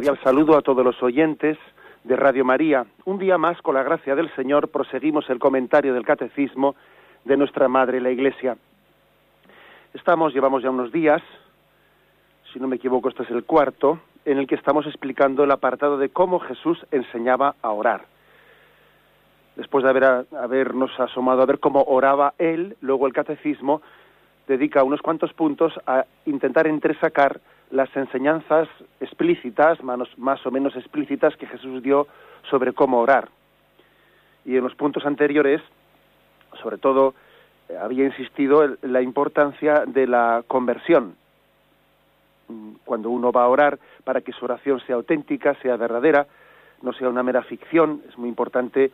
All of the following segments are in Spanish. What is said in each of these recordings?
Cordial saludo a todos los oyentes de Radio María. Un día más, con la gracia del Señor, proseguimos el comentario del Catecismo de nuestra Madre la Iglesia. Estamos, llevamos ya unos días, si no me equivoco, este es el cuarto, en el que estamos explicando el apartado de cómo Jesús enseñaba a orar. Después de haber, habernos asomado a ver cómo oraba Él, luego el Catecismo dedica unos cuantos puntos a intentar entresacar las enseñanzas explícitas, más o menos explícitas, que Jesús dio sobre cómo orar. Y en los puntos anteriores, sobre todo, eh, había insistido en la importancia de la conversión. Mm, cuando uno va a orar, para que su oración sea auténtica, sea verdadera, no sea una mera ficción, es muy importante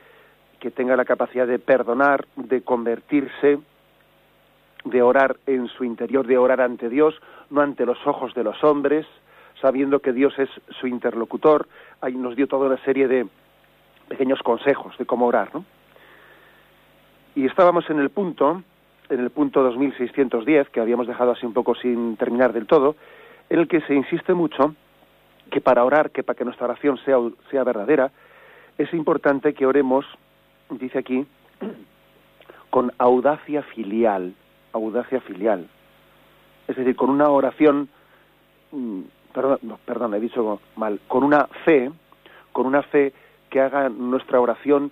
que tenga la capacidad de perdonar, de convertirse, de orar en su interior, de orar ante Dios, no ante los ojos de los hombres, sabiendo que Dios es su interlocutor. Ahí nos dio toda una serie de pequeños consejos de cómo orar, ¿no? Y estábamos en el punto, en el punto 2610, que habíamos dejado así un poco sin terminar del todo, en el que se insiste mucho que para orar, que para que nuestra oración sea, sea verdadera, es importante que oremos, dice aquí, con audacia filial audacia filial. Es decir, con una oración, mm, perdón, perdón, he dicho mal, con una fe, con una fe que haga nuestra oración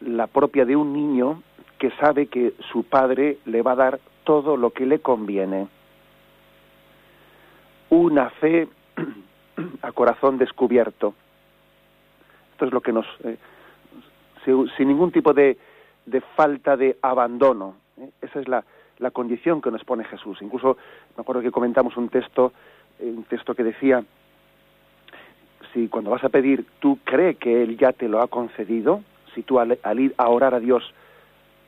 la propia de un niño que sabe que su padre le va a dar todo lo que le conviene. Una fe a corazón descubierto. Esto es lo que nos... Eh, sin, ningún tipo de, de falta de abandono. ¿eh? Esa es la, la condición que nos pone Jesús. Incluso me acuerdo que comentamos un texto, eh, un texto que decía, si cuando vas a pedir tú crees que Él ya te lo ha concedido, si tú al, ir a orar a Dios,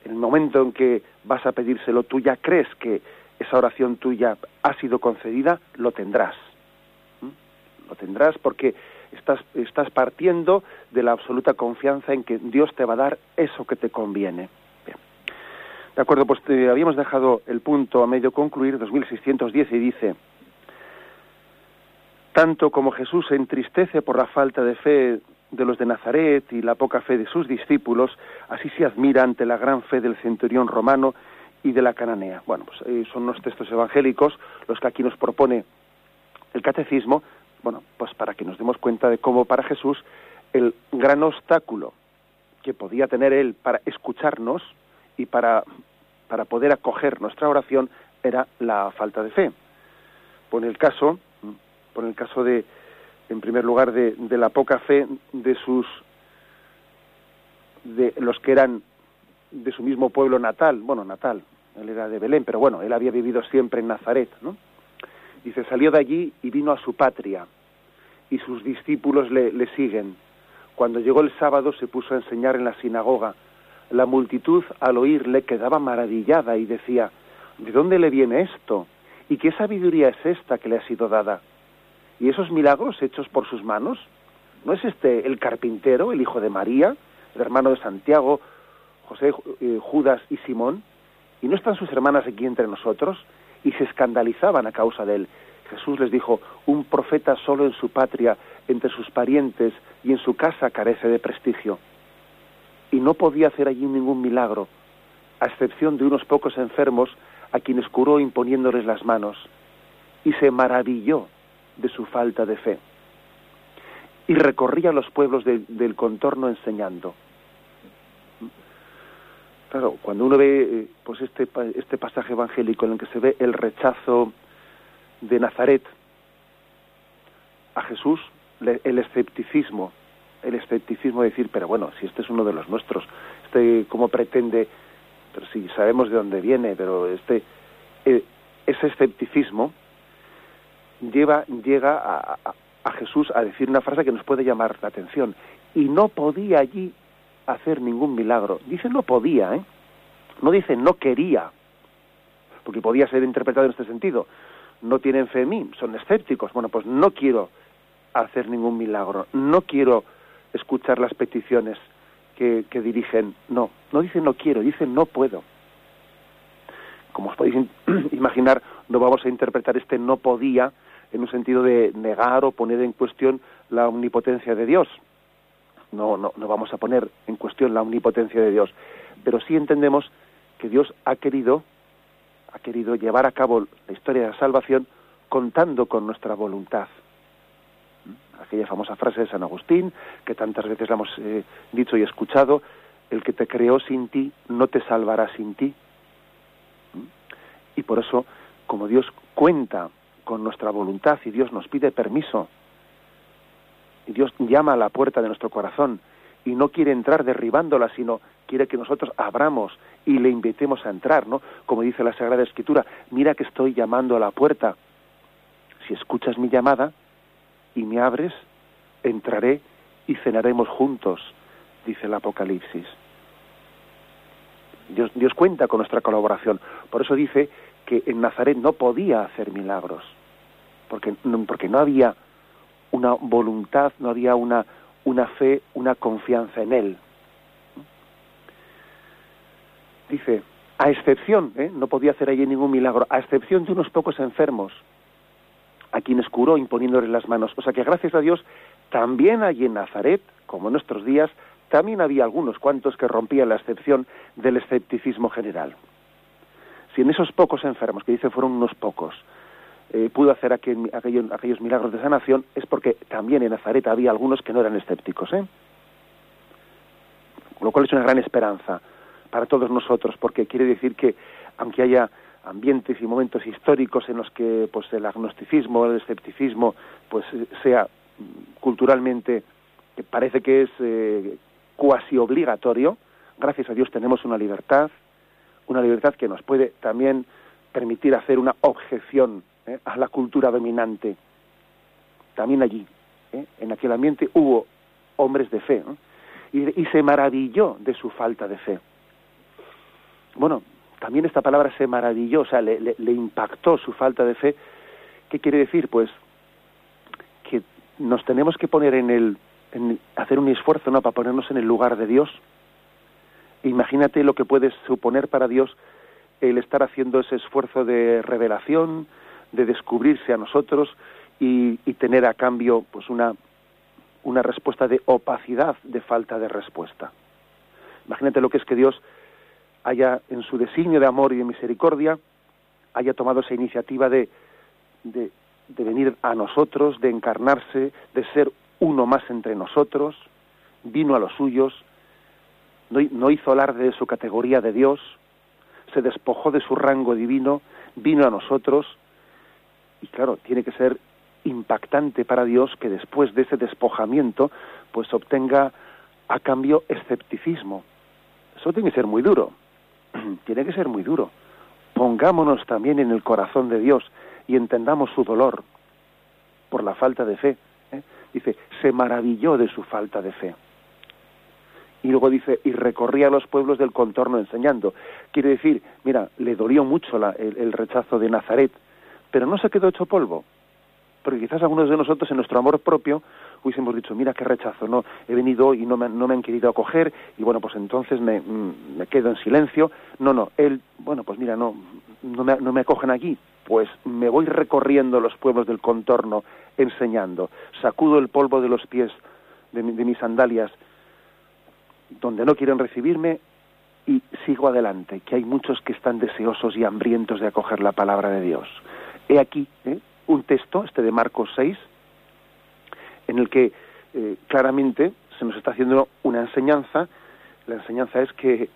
en el momento en que vas a pedírselo, tú ya crees que esa oración tuya ha sido concedida, lo tendrás. Lo tendrás porque estás, estás partiendo de la absoluta confianza en que Dios te va a dar eso que te conviene. De acuerdo, pues habíamos dejado el punto a medio concluir, 2610, y dice, tanto como Jesús se entristece por la falta de fe de los de Nazaret y la poca fe de sus discípulos, así se admira ante la gran fe del centurión romano y de la cananea. Bueno, pues eh, son los textos evangélicos los que aquí nos propone el catecismo, bueno, pues para que nos demos cuenta de cómo para Jesús el gran obstáculo que podía tener él para escucharnos, y para, para poder acoger nuestra oración era la falta de fe. Por el caso, por el caso de, en primer lugar, de, de la poca fe de sus, de los que eran de su mismo pueblo natal, bueno, natal, él era de Belén, pero bueno, él había vivido siempre en Nazaret, ¿no? Dice, salió de allí y vino a su patria, y sus discípulos le siguen. Cuando llegó el sábado se puso a enseñar en la sinagoga, la multitud al oírle quedaba maravillada y decía, ¿de dónde le viene esto? ¿Y qué sabiduría es esta que le ha sido dada? ¿Y esos milagros hechos por sus manos? ¿No es este el carpintero, el hijo de María, el hermano de Santiago, José, eh, Judas y Simón? ¿Y no están sus hermanas aquí entre nosotros? Y se escandalizaban a causa de él. Jesús les dijo, un profeta solo en su patria, entre sus parientes y en su casa carece de prestigio y no podía hacer allí ningún milagro, a excepción de unos pocos enfermos a quienes curó imponiéndoles las manos, y se maravilló de su falta de fe. Y recorría los pueblos del contorno enseñando. Claro, cuando uno ve eh, pues este, este pasaje evangélico en el que se ve el rechazo de Nazaret a Jesús, el escepticismo el escepticismo de decir, pero bueno, si este es uno de los nuestros, este cómo pretende, pero si sabemos de dónde viene, pero este eh, ese escepticismo lleva llega a, a Jesús a decir una frase que nos puede llamar la atención. Y no podía allí hacer ningún milagro. Dice no podía, ¿eh? No dice no quería, porque podía ser interpretado en este sentido. No tienen fe en mí, son escépticos. Bueno, pues no quiero hacer ningún milagro, no quiero escuchar las peticiones que, dirigen. No, no dice no quiero, dice no puedo. Como os podéis imaginar, no vamos a interpretar este no podía en un sentido de negar o poner en cuestión la omnipotencia de Dios. No, no, no vamos a poner en cuestión la omnipotencia de Dios, pero sí entendemos que Dios ha querido, ha querido llevar a cabo la historia de la salvación contando con nuestra voluntad. Aquella famosa frase de San Agustín, que tantas veces la hemos eh, dicho y escuchado, el que te creó sin ti no te salvará sin ti. Y por eso, como Dios cuenta con nuestra voluntad y Dios nos pide permiso, y Dios llama a la puerta de nuestro corazón y no quiere entrar derribándola, sino quiere que nosotros abramos y le invitemos a entrar, ¿no? Como dice la Sagrada Escritura, mira que estoy llamando a la puerta. Si escuchas mi llamada y me abres, entraré y cenaremos juntos, dice el Apocalipsis. Dios, cuenta con nuestra colaboración. Por eso dice que en Nazaret no podía hacer milagros, porque, porque no había una voluntad, no había una, una fe, una confianza en Él. Dice, a excepción, ¿eh? no podía hacer allí ningún milagro, a excepción de unos pocos enfermos, quienes curó imponiéndoles las manos. O sea que gracias a Dios, también allí en Nazaret, como en nuestros días, también había algunos cuantos que rompían la excepción del escepticismo general. Si en esos pocos enfermos, que dice fueron unos pocos, eh, pudo hacer aquel, aquellos milagros de sanación, es porque también en Nazaret había algunos que no eran escépticos. ¿eh? Lo cual es una gran esperanza para todos nosotros, porque quiere decir que aunque haya ambientes y momentos históricos en los que pues el agnosticismo, el escepticismo, pues sea culturalmente parece que es eh, cuasi obligatorio, gracias a Dios tenemos una libertad, una libertad que nos puede también permitir hacer una objeción ¿eh? a la cultura dominante. También allí, ¿eh? en aquel ambiente hubo hombres de fe y, y se maravilló de su falta de fe bueno, también esta palabra se maravilló, o sea, le, impactó su falta de fe. ¿Qué quiere decir? Pues que nos tenemos que poner en el, en hacer un esfuerzo, ¿no? Para ponernos en el lugar de Dios. Imagínate lo que puede suponer para Dios el estar haciendo ese esfuerzo de revelación, de descubrirse a nosotros y, y tener a cambio, pues una, una respuesta de opacidad, de falta de respuesta. Imagínate lo que es que Dios haya en su designio de amor y de misericordia, haya tomado esa iniciativa de, de, venir a nosotros, de encarnarse, de ser uno más entre nosotros, vino a los suyos, no, no hizo alarde de su categoría de Dios, se despojó de su rango divino, vino a nosotros, y claro, tiene que ser impactante para Dios que después de ese despojamiento, pues obtenga a cambio escepticismo. Eso tiene que ser muy duro. tiene que ser muy duro. Pongámonos también en el corazón de Dios y entendamos su dolor por la falta de fe. ¿eh? Dice, se maravilló de su falta de fe. Y luego dice, y recorría los pueblos del contorno enseñando. Quiere decir, mira, le dolió mucho el rechazo de Nazaret, pero no se quedó hecho polvo. Porque quizás algunos de nosotros en nuestro amor propio hubiésemos dicho, mira qué rechazo, no, he venido y no me, no me han querido acoger y bueno, pues entonces me, mm, me quedo en silencio. No, no, él, bueno, pues mira, no, no me, no me acogen aquí, pues me voy recorriendo los pueblos del contorno enseñando, sacudo el polvo de los pies de, de mis sandalias donde no quieren recibirme y sigo adelante, que hay muchos que están deseosos y hambrientos de acoger la palabra de Dios. He aquí ¿eh? Un texto, este de Marcos 6, en el que eh, claramente se nos está haciendo una enseñanza. La enseñanza es que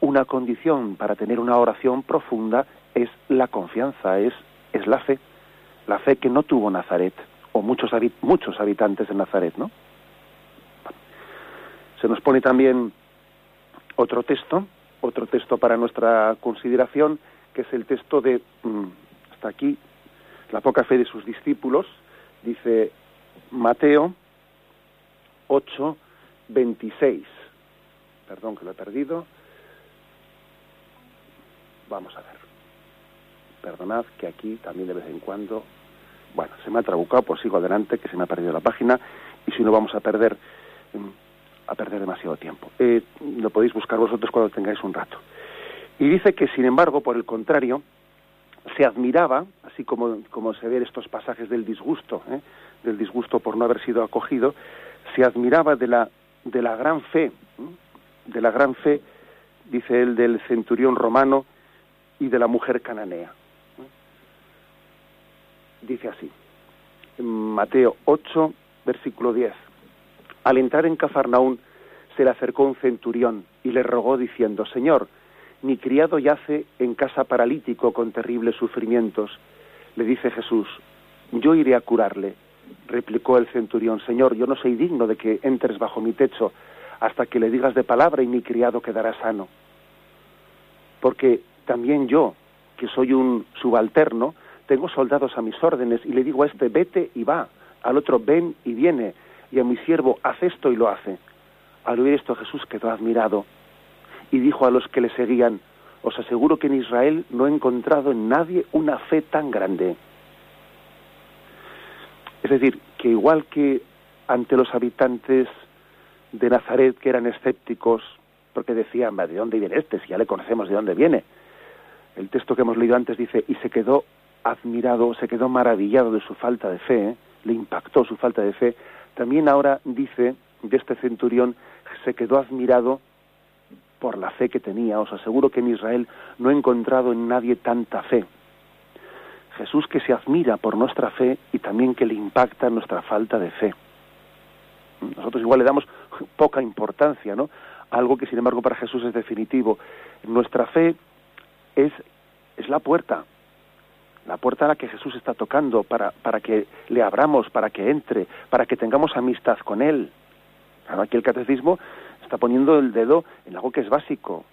una condición para tener una oración profunda es la confianza, es, es la fe, la fe que no tuvo Nazaret, o muchos, muchos habitantes de Nazaret, ¿no? Se nos pone también otro texto, otro texto para nuestra consideración, que es el texto de, mm, hasta aquí, la poca fe de sus discípulos, dice Mateo 8, 26. Perdón que lo he perdido. Vamos a ver. Perdonad que aquí también de vez en cuando. Bueno, se me ha trabucado, pues sigo adelante, que se me ha perdido la página. Y si no, vamos a perder, em, a perder demasiado tiempo. Eh, lo podéis buscar vosotros cuando tengáis un rato. Y dice que, sin embargo, por el contrario, se admiraba, así como, como se ven estos pasajes del disgusto, ¿eh? del disgusto por no haber sido acogido, se admiraba de la, de la gran fe, ¿eh? de la gran fe, dice él, del centurión romano y de la mujer cananea. ¿eh? Dice así, en Mateo 8, versículo 10. Al entrar en Cafarnaún, se le acercó un centurión y le rogó diciendo, Señor, mi criado yace en casa paralítico con terribles sufrimientos. Le dice Jesús, yo iré a curarle. Replicó el centurión, Señor, yo no soy digno de que entres bajo mi techo hasta que le digas de palabra y mi criado quedará sano. Porque también yo, que soy un subalterno, tengo soldados a mis órdenes y le digo a este vete y va, al otro ven y viene, y a mi siervo haz esto y lo hace. Al oír esto Jesús quedó admirado y dijo a los que le seguían, os aseguro que en Israel no he encontrado en nadie una fe tan grande. Es decir, que igual que ante los habitantes de Nazaret que eran escépticos, porque decían, ¿de dónde viene este? Si ya le conocemos de dónde viene. El texto que hemos leído antes dice, y se quedó admirado, se quedó maravillado de su falta de fe, ¿eh? le impactó su falta de fe. También ahora dice de este centurión, se quedó admirado por la fe que tenía. Os aseguro que en Israel no he encontrado en nadie tanta fe. Jesús que se admira por nuestra fe y también que le impacta nuestra falta de fe. Nosotros igual le damos poca importancia, ¿no? Algo que sin embargo para Jesús es definitivo. Nuestra fe es, es la puerta, la puerta a la que Jesús está tocando para, para que le abramos, para que entre, para que tengamos amistad con Él. aquí el catecismo está poniendo el dedo en algo que es básico.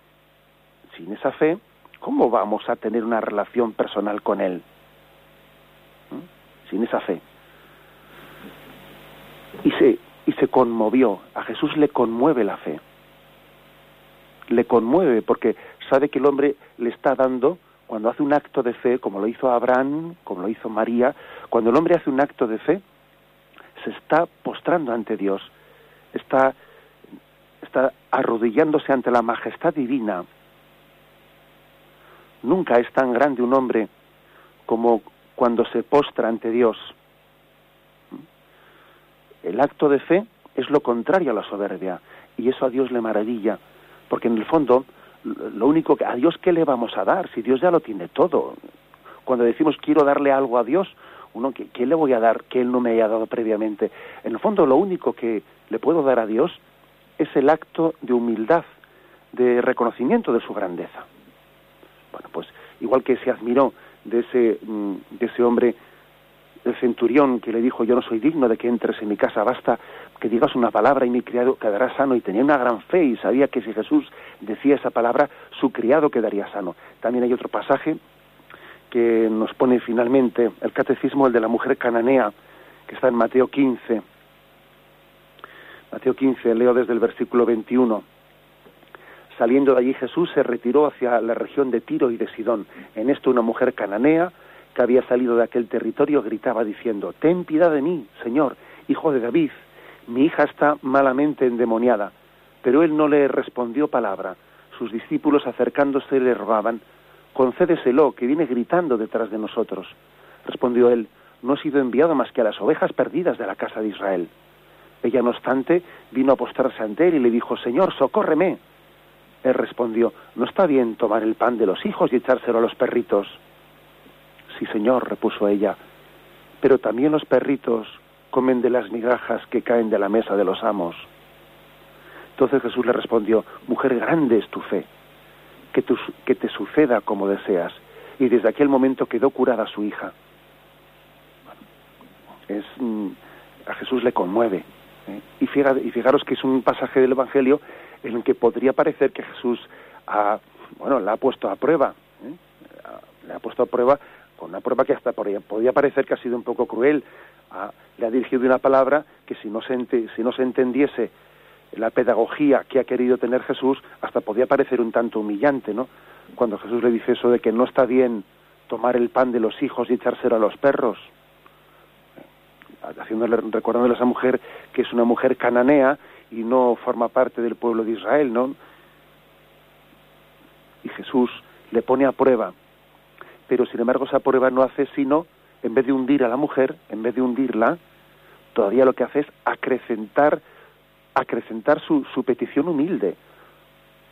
Sin esa fe, ¿cómo vamos a tener una relación personal con Él? ¿Mm? Sin esa fe. Y se, y se conmovió. A Jesús le conmueve la fe. Le conmueve porque sabe que el hombre le está dando, cuando hace un acto de fe, como lo hizo Abraham, como lo hizo María, cuando el hombre hace un acto de fe, se está postrando ante Dios, está está arrodillándose ante la majestad divina. Nunca es tan grande un hombre como cuando se postra ante Dios. El acto de fe es lo contrario a la soberbia y eso a Dios le maravilla, porque en el fondo lo único que a Dios qué le vamos a dar si Dios ya lo tiene todo. Cuando decimos quiero darle algo a Dios, uno ¿qué, qué le voy a dar que él no me haya dado previamente? En el fondo lo único que le puedo dar a Dios es el acto de humildad, de reconocimiento de su grandeza. Bueno, pues igual que se admiró de ese, mm, de ese hombre, el centurión que le dijo yo no soy digno de que entres en mi casa, basta que digas una palabra y mi criado quedará sano y tenía una gran fe y sabía que si Jesús decía esa palabra, su criado quedaría sano. También hay otro pasaje que nos pone finalmente el catecismo, el de la mujer cananea, que está en Mateo 15, Mateo 15, leo desde el versículo 21. Saliendo de allí Jesús se retiró hacia la región de Tiro y de Sidón. En esto una mujer cananea que había salido de aquel territorio gritaba diciendo, Ten piedad de mí, Señor, hijo de David, mi hija está malamente endemoniada. Pero él no le respondió palabra. Sus discípulos acercándose le robaban, Concédeselo, que viene gritando detrás de nosotros. Respondió él, No he sido enviado más que a las ovejas perdidas de la casa de Israel. Ella, no obstante, vino a postrarse ante él y le dijo, Señor, socórreme. Él respondió, no está bien tomar el pan de los hijos y echárselo a los perritos. Sí, Señor, repuso ella, pero también los perritos comen de las migajas que caen de la mesa de los amos. Entonces Jesús le respondió, mujer grande es tu fe, que, que te suceda como deseas. Y desde aquel momento quedó curada su hija. Es, mm, a Jesús le conmueve ¿eh? Y, fijaros que es un pasaje del Evangelio en el que podría parecer que Jesús ha, bueno, la ha puesto a prueba, ¿eh? le ha puesto a prueba con una prueba que hasta podía parecer que ha sido un poco cruel. le ha dirigido una palabra que si no, se si no se entendiese la pedagogía que ha querido tener Jesús, hasta podía parecer un tanto humillante, ¿no? Cuando Jesús le dice eso de que no está bien tomar el pan de los hijos y echárselo a los perros, haciéndole, recordándole a esa mujer que es una mujer cananea y no forma parte del pueblo de Israel, ¿no? Y Jesús le pone a prueba, pero sin embargo esa prueba no hace sino, en vez de hundir a la mujer, en vez de hundirla, todavía lo que hace es acrecentar, acrecentar su, su petición humilde,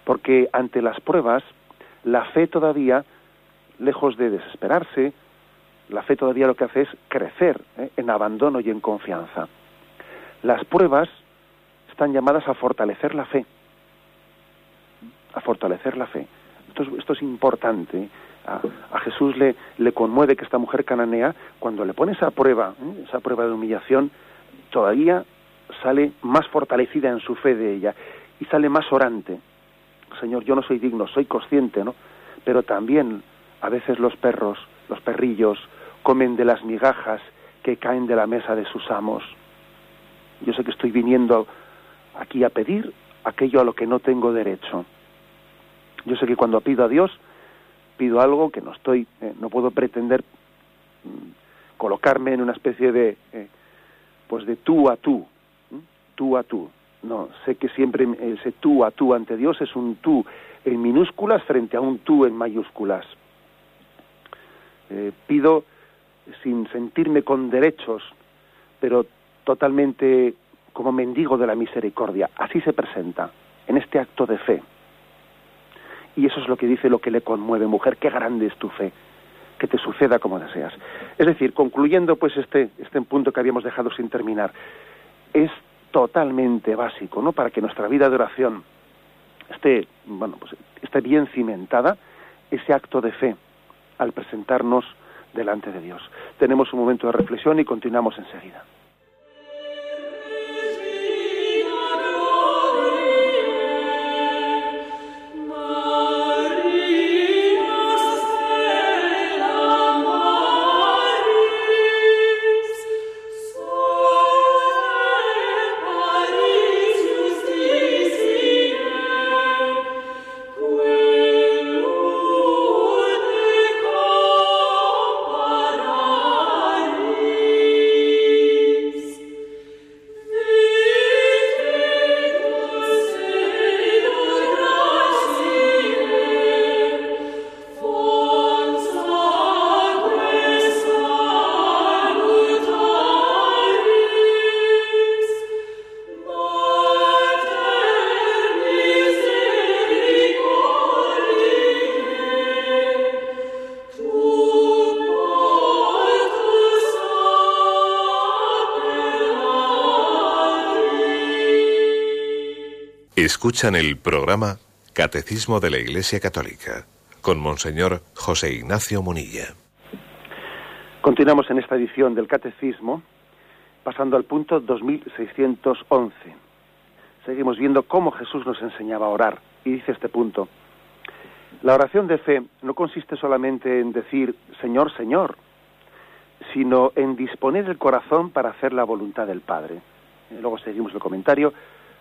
porque ante las pruebas, la fe todavía, lejos de desesperarse, la fe todavía lo que hace es crecer ¿eh? en abandono y en confianza. Las pruebas están llamadas a fortalecer la fe, a fortalecer la fe. Esto es, esto es importante. A, Jesús le, le, conmueve que esta mujer cananea, cuando le pone esa prueba, ¿eh? esa prueba de humillación, todavía sale más fortalecida en su fe de ella y sale más orante. Señor, yo no soy digno, soy consciente, ¿no? Pero también a veces los perros, los perrillos, comen de las migajas que caen de la mesa de sus amos. Yo sé que estoy viniendo aquí a pedir aquello a lo que no tengo derecho. Yo sé que cuando pido a Dios, pido algo que no estoy, eh, no puedo pretender mm, colocarme en una especie de, eh, pues de tú a tú, tú a tú. No, sé que siempre ese tú a tú ante Dios es un tú en minúsculas frente a un tú en mayúsculas. Eh, pido sin sentirme con derechos, pero totalmente como mendigo de la misericordia. Así se presenta en este acto de fe. Y eso es lo que dice lo que le conmueve, mujer, qué grande es tu fe, que te suceda como deseas. Es decir, concluyendo pues este, este punto que habíamos dejado sin terminar, es totalmente básico, ¿no? Para que nuestra vida de oración esté, bueno, pues esté bien cimentada, ese acto de fe al presentarnos delante de Dios. Tenemos un momento de reflexión y continuamos enseguida. Escuchan el programa Catecismo de la Iglesia Católica con Monseñor José Ignacio Munilla. Continuamos en esta edición del Catecismo, pasando al punto 2611. Seguimos viendo cómo Jesús nos enseñaba a orar. Y dice este punto, la oración de fe no consiste solamente en decir Señor, Señor, sino en disponer el corazón para hacer la voluntad del Padre. Luego seguimos el comentario,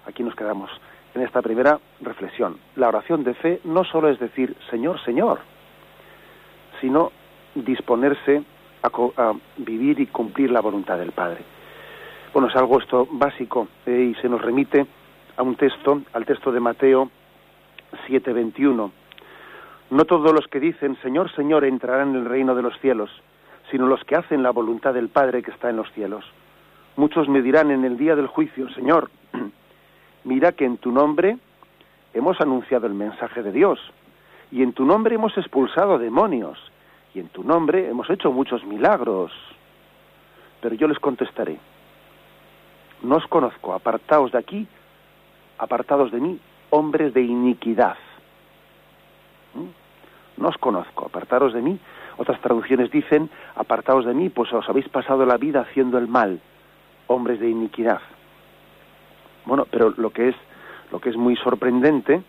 aquí nos quedamos en esta primera reflexión. La oración de fe no solo es decir Señor, Señor, sino disponerse a, vivir y cumplir la voluntad del Padre. Bueno, es algo esto básico eh, y se nos remite a un texto, al texto de Mateo 7:21. No todos los que dicen Señor, Señor entrarán en el reino de los cielos, sino los que hacen la voluntad del Padre que está en los cielos. Muchos me dirán en el día del juicio, Señor, mira que en tu nombre hemos anunciado el mensaje de Dios, y en tu nombre hemos expulsado demonios, y en tu nombre hemos hecho muchos milagros. Pero yo les contestaré, no os conozco, apartaos de aquí, apartados de mí, hombres de iniquidad. ¿Mm? No os conozco, apartaros de mí. Otras traducciones dicen, apartaos de mí, pues os habéis pasado la vida haciendo el mal, hombres de iniquidad. Bueno, pero lo que es lo que es muy sorprendente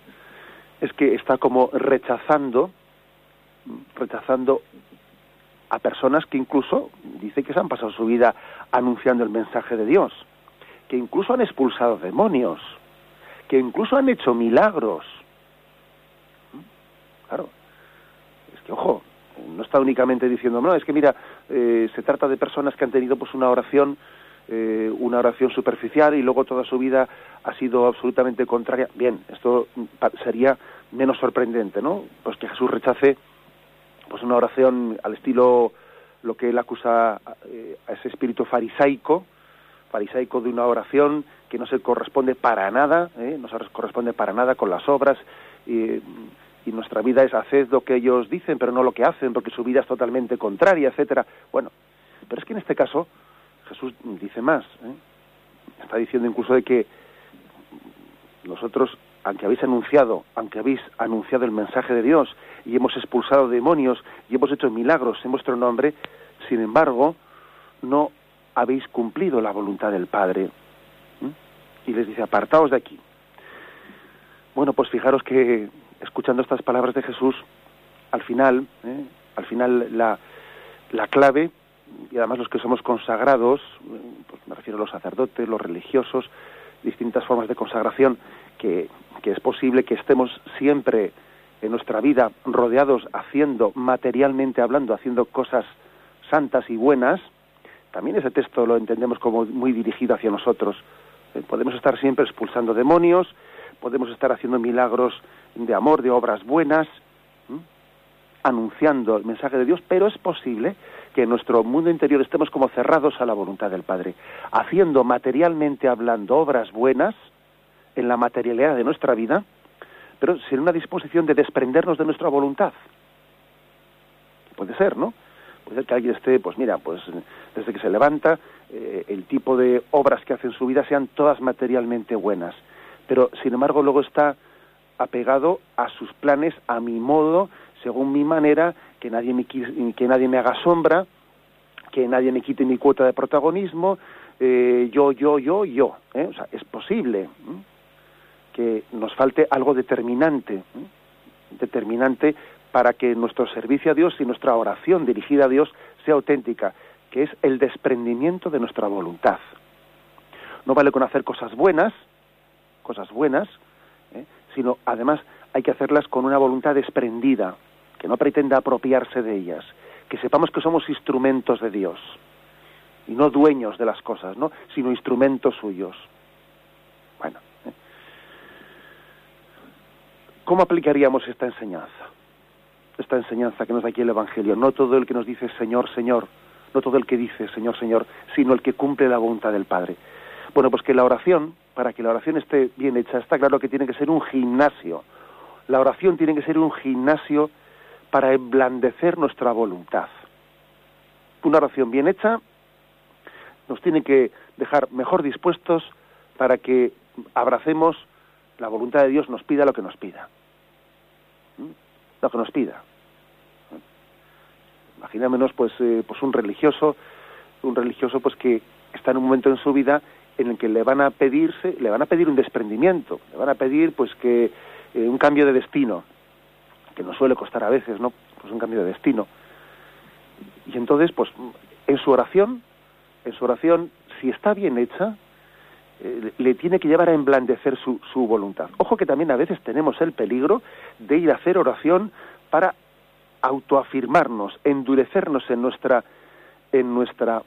es que está como rechazando rechazando a personas que incluso dice que se han pasado su vida anunciando el mensaje de Dios, que incluso han expulsado demonios, que incluso han hecho milagros. Claro, es que ojo, no está únicamente diciendo, no, es que mira, eh, se trata de personas que han tenido pues una oración, eh, una oración superficial y luego toda su vida ha sido absolutamente contraria. Bien, esto sería menos sorprendente, ¿no? Pues que Jesús rechace pues una oración al estilo lo que él acusa eh, a ese espíritu farisaico, farisaico de una oración que no se corresponde para nada, ¿eh? no se corresponde para nada con las obras y, y, nuestra vida es hacer lo que ellos dicen pero no lo que hacen porque su vida es totalmente contraria, etcétera. Bueno, pero es que en este caso Jesús dice más, ¿eh? está diciendo incluso de que nosotros aunque habéis anunciado, aunque habéis anunciado el mensaje de Dios y hemos expulsado demonios y hemos hecho milagros en vuestro nombre, sin embargo, no habéis cumplido la voluntad del Padre. ¿Mm? Y les dice, apartaos de aquí. Bueno, pues fijaros que escuchando estas palabras de Jesús, al final, ¿eh? al final la, la clave, y además los que somos consagrados, pues me refiero a los sacerdotes, los religiosos, distintas formas de consagración, que, que es posible que estemos siempre en nuestra vida rodeados haciendo, materialmente hablando, haciendo cosas santas y buenas, también ese texto lo entendemos como muy dirigido hacia nosotros. Eh, podemos estar siempre expulsando demonios, podemos estar haciendo milagros de amor, de obras buenas, anunciando el mensaje de Dios, pero es posible que en nuestro mundo interior estemos como cerrados a la voluntad del Padre, haciendo materialmente hablando obras buenas, en la materialidad de nuestra vida, pero sin una disposición de desprendernos de nuestra voluntad. Puede ser, ¿no? Puede ser que alguien esté, pues mira, pues desde que se levanta, eh, el tipo de obras que hace en su vida sean todas materialmente buenas, pero sin embargo luego está apegado a sus planes, a mi modo, según mi manera, que nadie me, que nadie me haga sombra, que nadie me quite mi cuota de protagonismo, eh, yo, yo, yo, yo. ¿eh? O sea, es posible que nos falte algo determinante, determinante para que nuestro servicio a Dios y nuestra oración dirigida a Dios sea auténtica, que es el desprendimiento de nuestra voluntad. No vale con hacer cosas buenas, cosas buenas, ¿eh? sino además hay que hacerlas con una voluntad desprendida, que no pretenda apropiarse de ellas, que sepamos que somos instrumentos de Dios y no dueños de las cosas, ¿no? sino instrumentos suyos. Bueno, ¿Cómo aplicaríamos esta enseñanza? Esta enseñanza que nos da aquí el Evangelio. No todo el que nos dice Señor, Señor, no todo el que dice Señor, Señor, sino el que cumple la voluntad del Padre. Bueno, pues que la oración, para que la oración esté bien hecha, está claro que tiene que ser un gimnasio. La oración tiene que ser un gimnasio para emblandecer nuestra voluntad. Una oración bien hecha nos tiene que dejar mejor dispuestos para que abracemos la voluntad de Dios nos pida lo que nos pida. ¿Mm? Lo que nos pida. Imaginémonos pues, eh, pues un religioso, un religioso pues que está en un momento en su vida en el que le van a pedirse, le van a pedir un desprendimiento, le van a pedir pues que eh, un cambio de destino, que nos suele costar a veces, ¿no? Pues un cambio de destino. Y entonces, pues en su oración, en su oración, si está bien hecha, eh, le tiene que llevar a emblandecer su, voluntad. Ojo que también a veces tenemos el peligro de ir a hacer oración para autoafirmarnos, endurecernos en nuestra en nuestra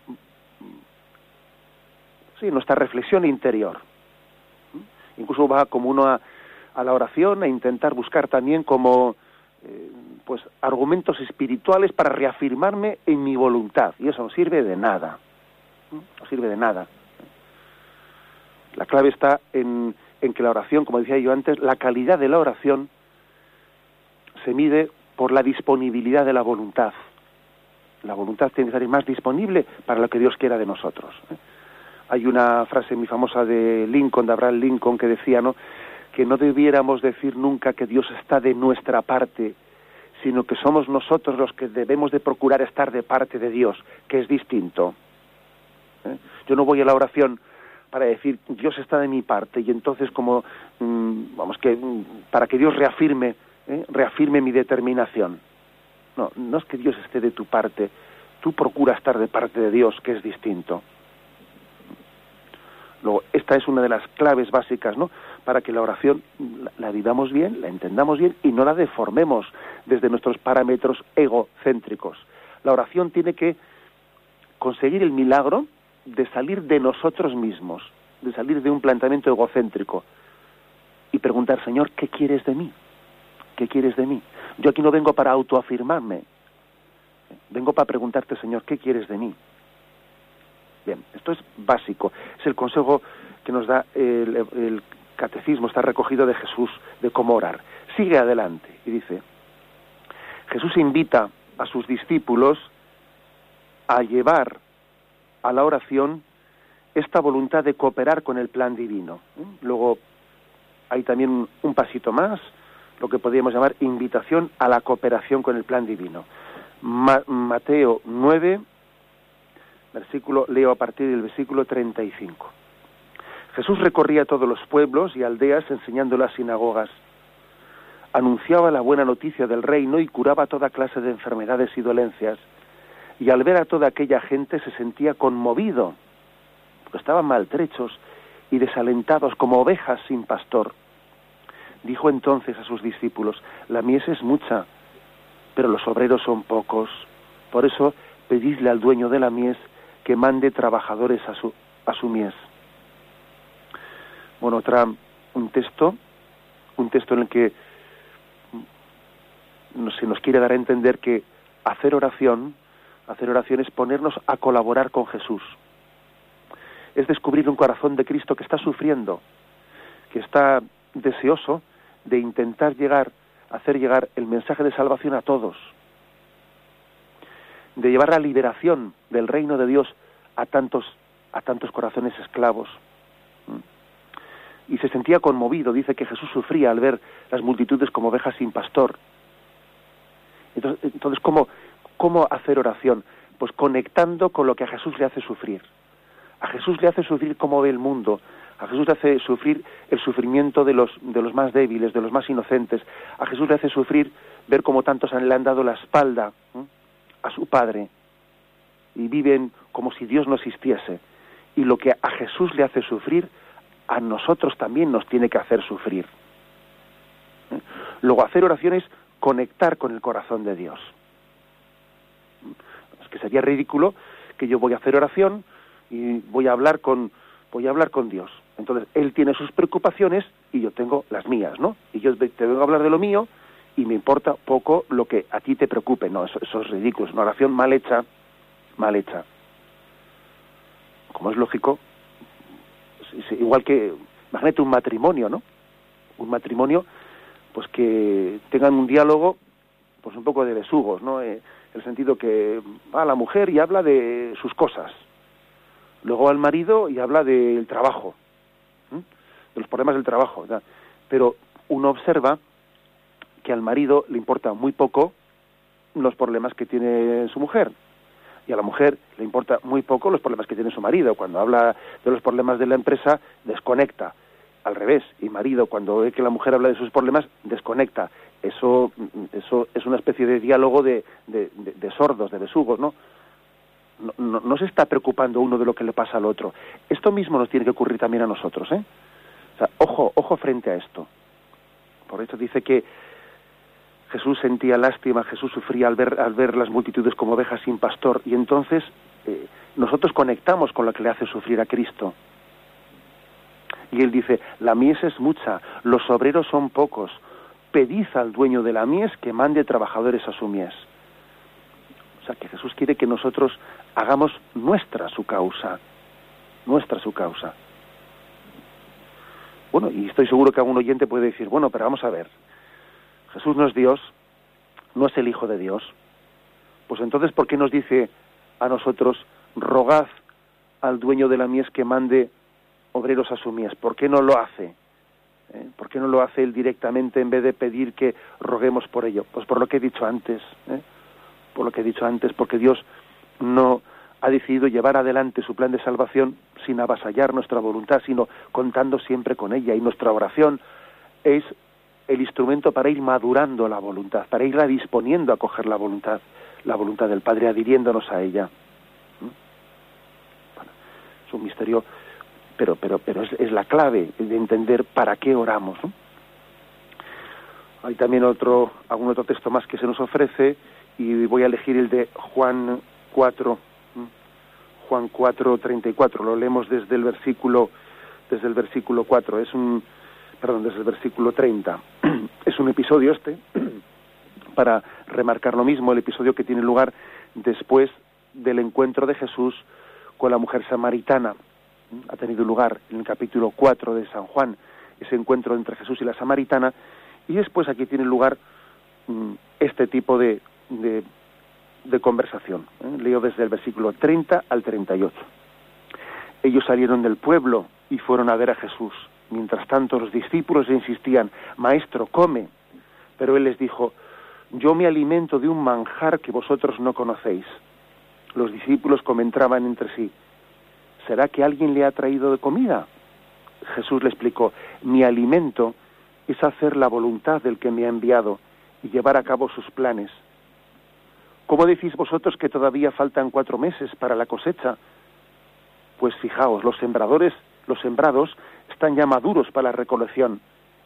sí, nuestra reflexión interior. Incluso va como uno a, a la oración a intentar buscar también como eh, pues argumentos espirituales para reafirmarme en mi voluntad y eso no sirve de nada. No sirve de nada. La clave está en, que la oración, como decía yo antes, la calidad de la oración se mide por la disponibilidad de la voluntad. La voluntad tiene que ser más disponible para lo que Dios quiera de nosotros. ¿eh? Hay una frase muy famosa de Lincoln, de Abraham Lincoln, que decía, ¿no? Que no debiéramos decir nunca que Dios está de nuestra parte, sino que somos nosotros los que debemos de procurar estar de parte de Dios, que es distinto. ¿eh? Yo no voy a la oración para decir Dios está de mi parte y entonces como mm, vamos que mm, para que Dios reafirme ¿eh? reafirme mi determinación no no es que Dios esté de tu parte tú procuras estar de parte de Dios, que es distinto. Luego, esta es una de las claves básicas, ¿no? Para que la oración la, vivamos bien, la entendamos bien y no la deformemos desde nuestros parámetros egocéntricos. La oración tiene que conseguir el milagro de salir de nosotros mismos, de salir de un planteamiento egocéntrico y preguntar, Señor, ¿qué quieres de mí? ¿Qué quieres de mí? Yo aquí no vengo para autoafirmarme, vengo para preguntarte, Señor, ¿qué quieres de mí? Bien, esto es básico, es el consejo que nos da el, catecismo, está recogido de Jesús, de cómo orar. Sigue adelante y dice, Jesús invita a sus discípulos a llevar a la oración esta voluntad de cooperar con el plan divino. Luego hay también un pasito más, lo que podríamos llamar invitación a la cooperación con el plan divino. Mateo 9, versículo, leo a partir del versículo 35. Jesús recorría todos los pueblos y aldeas enseñando las sinagogas. Anunciaba la buena noticia del reino y curaba toda clase de enfermedades y dolencias. Y al ver a toda aquella gente se sentía conmovido, porque estaban maltrechos y desalentados como ovejas sin pastor. Dijo entonces a sus discípulos, la mies es mucha, pero los obreros son pocos. Por eso pedidle al dueño de la mies que mande trabajadores a su, a su mies. Bueno, otra, un texto, un texto en el que se nos quiere dar a entender que hacer oración, hacer oración es ponernos a colaborar con Jesús. Es descubrir un corazón de Cristo que está sufriendo, que está deseoso de intentar llegar, hacer llegar el mensaje de salvación a todos de llevar la liberación del reino de Dios a tantos, a tantos corazones esclavos. Y se sentía conmovido, dice que Jesús sufría al ver las multitudes como ovejas sin pastor. Entonces, entonces ¿cómo, ¿cómo hacer oración? Pues conectando con lo que a Jesús le hace sufrir. A Jesús le hace sufrir cómo ve el mundo, a Jesús le hace sufrir el sufrimiento de los, de los más débiles, de los más inocentes. A Jesús le hace sufrir ver cómo tantos le han dado la espalda a su Padre y viven como si Dios no existiese. Y lo que a Jesús le hace sufrir, a nosotros también nos tiene que hacer sufrir. ¿Eh? Luego hacer oración es conectar con el corazón de Dios. Es que sería ridículo que yo voy a hacer oración y voy a hablar con voy a hablar con Dios. Entonces él tiene sus preocupaciones y yo tengo las mías, ¿no? Y yo te vengo a hablar de lo mío y me importa poco lo que a ti te preocupe. No, eso, es ridículo, es una oración mal hecha, mal hecha. Como es lógico, igual que, imagínate un matrimonio, ¿no? Un matrimonio, pues que tengan un diálogo, pues un poco de besugos, ¿no? Eh, el sentido que va a la mujer y habla de sus cosas, luego al marido y habla del trabajo, de los problemas del trabajo, ¿verdad? pero uno observa que al marido le importa muy poco los problemas que tiene su mujer y a la mujer le importa muy poco los problemas que tiene su marido. Cuando habla de los problemas de la empresa, desconecta. Al revés, y marido, cuando ve que la mujer habla de sus problemas, desconecta. Eso, eso es una especie de diálogo de, de, sordos, de besugos, ¿no? No, no se está preocupando uno de lo que le pasa al otro. Esto mismo nos tiene que ocurrir también a nosotros, ¿eh? O sea, ojo, ojo frente a esto. Por eso dice que Jesús sentía lástima, Jesús sufría al ver, al ver las multitudes como ovejas sin pastor, y entonces eh, nosotros conectamos con lo que le hace sufrir a Cristo. Y él dice, la mies es mucha, los obreros son pocos, pedid al dueño de la mies que mande trabajadores a su mies. O sea, que Jesús quiere que nosotros hagamos nuestra su causa, nuestra su causa. Bueno, y estoy seguro que algún oyente puede decir, bueno, pero vamos a ver, Jesús no es Dios, no es el Hijo de Dios, pues entonces, ¿por qué nos dice a nosotros, rogad al dueño de la mies que mande obreros a su mies? ¿Por qué no lo hace? ¿Eh? ¿Por qué no lo hace él directamente en vez de pedir que roguemos por ello? Pues por lo que he dicho antes, ¿eh? por lo que he dicho antes, porque Dios no ha decidido llevar adelante su plan de salvación sin avasallar nuestra voluntad, sino contando siempre con ella. Y nuestra oración es el instrumento para ir madurando la voluntad, para irla disponiendo a coger la voluntad. la voluntad del Padre, adhiriéndonos a ella. es un misterio, pero, pero, pero es, la clave de entender para qué oramos. Hay también otro, algún otro texto más que se nos ofrece y voy a elegir el de Juan 4, Juan 4, 34. Lo leemos desde el versículo, desde el versículo 4. Es un, perdón, desde el versículo 30. Es un episodio este, para remarcar lo mismo, el episodio que tiene lugar después del encuentro de Jesús con la mujer samaritana. Ha tenido lugar en el capítulo 4 de San Juan, ese encuentro entre Jesús y la samaritana, y después aquí tiene lugar mm, este tipo de, de, conversación. ¿eh? Leo desde el versículo 30 al 38. Ellos salieron del pueblo y fueron a ver a Jesús. Mientras tanto los discípulos insistían, Maestro, come. Pero él les dijo, Yo me alimento de un manjar que vosotros no conocéis. Los discípulos comentaban entre sí, ¿será que alguien le ha traído de comida? Jesús le explicó, mi alimento es hacer la voluntad del que me ha enviado y llevar a cabo sus planes. ¿Cómo decís vosotros que todavía faltan cuatro meses para la cosecha? Pues fijaos, los sembradores, los sembrados, están ya maduros para la recolección.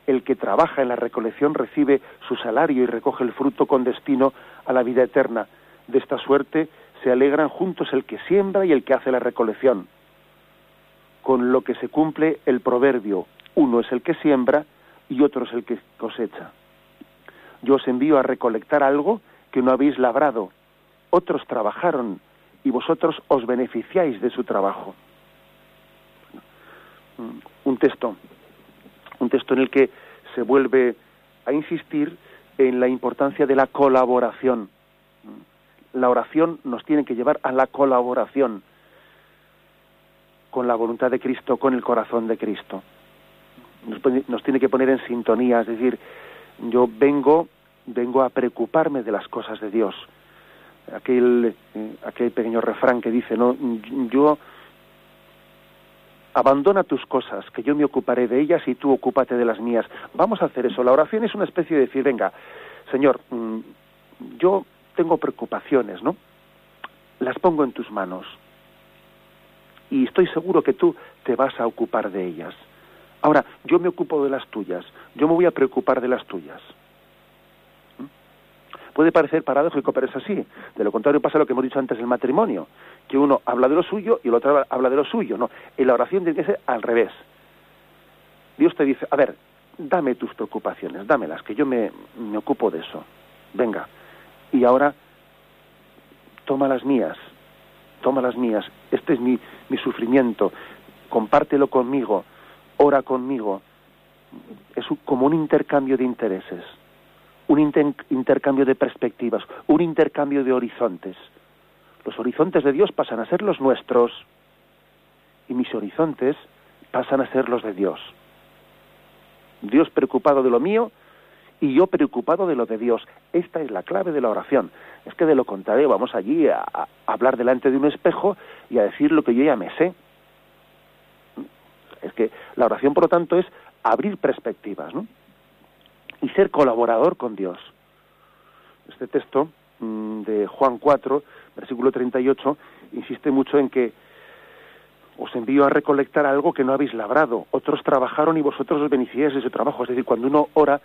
El que trabaja en la recolección recibe su salario y recoge el fruto con destino a la vida eterna. De esta suerte se alegran juntos el que siembra y el que hace la recolección. Con lo que se cumple el proverbio, uno es el que siembra y otro es el que cosecha. Yo os envío a recolectar algo que no habéis labrado. Otros trabajaron y vosotros os beneficiáis de su trabajo. Un texto, un texto en el que se vuelve a insistir en la importancia de la colaboración. La oración nos tiene que llevar a la colaboración con la voluntad de Cristo, con el corazón de Cristo. Nos, nos tiene que poner en sintonía, es decir, yo vengo vengo a preocuparme de las cosas de Dios. Aquel, eh, aquel pequeño refrán que dice, no, yo abandona tus cosas, que yo me ocuparé de ellas y tú ocúpate de las mías. Vamos a hacer eso. La oración es una especie de decir, venga, Señor, mm, yo tengo preocupaciones, ¿no? Las pongo en tus manos. Y estoy seguro que tú te vas a ocupar de ellas. Ahora, yo me ocupo de las tuyas, yo me voy a preocupar de las tuyas. Puede parecer paradójico, pero es así. De lo contrario pasa lo que hemos dicho antes del matrimonio, que uno habla de lo suyo y el otro habla de lo suyo. No, en la oración tiene que ser al revés. Dios te dice, a ver, dame tus preocupaciones, dámelas, que yo me, ocupo de eso. Venga. Y ahora, toma las mías, toma las mías. Este es mi sufrimiento. Compártelo conmigo, ora conmigo. Es como un intercambio de intereses un intercambio de perspectivas, un intercambio de horizontes. Los horizontes de Dios pasan a ser los nuestros y mis horizontes pasan a ser los de Dios. Dios preocupado de lo mío y yo preocupado de lo de Dios. Esta es la clave de la oración. Es que de lo contrario vamos allí a, hablar delante de un espejo y a decir lo que yo ya me sé. Es que la oración, por lo tanto, es abrir perspectivas, ¿no? Ser colaborador con Dios. Este texto mm, de Juan 4, versículo 38, insiste mucho en que os envío a recolectar algo que no habéis labrado. Otros trabajaron y vosotros os beneficiáis de ese trabajo. Es decir, cuando uno ora,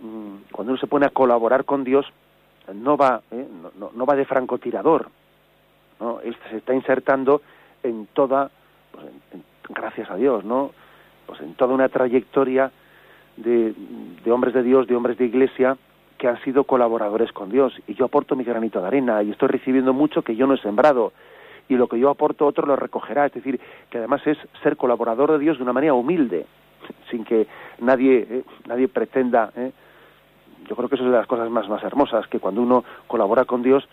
mm, cuando uno se pone a colaborar con Dios, no va, ¿eh? no, va de francotirador. ¿no? Se está insertando en toda, pues, gracias a Dios, ¿no? Pues en toda una trayectoria de, hombres de Dios, de hombres de iglesia, que han sido colaboradores con Dios. Y yo aporto mi granito de arena y estoy recibiendo mucho que yo no he sembrado. Y lo que yo aporto otro lo recogerá. Es decir, que además es ser colaborador de Dios de una manera humilde, sin que nadie, eh, nadie pretenda. Eh. Yo creo que eso es de las cosas más, más hermosas, que cuando uno colabora con Dios,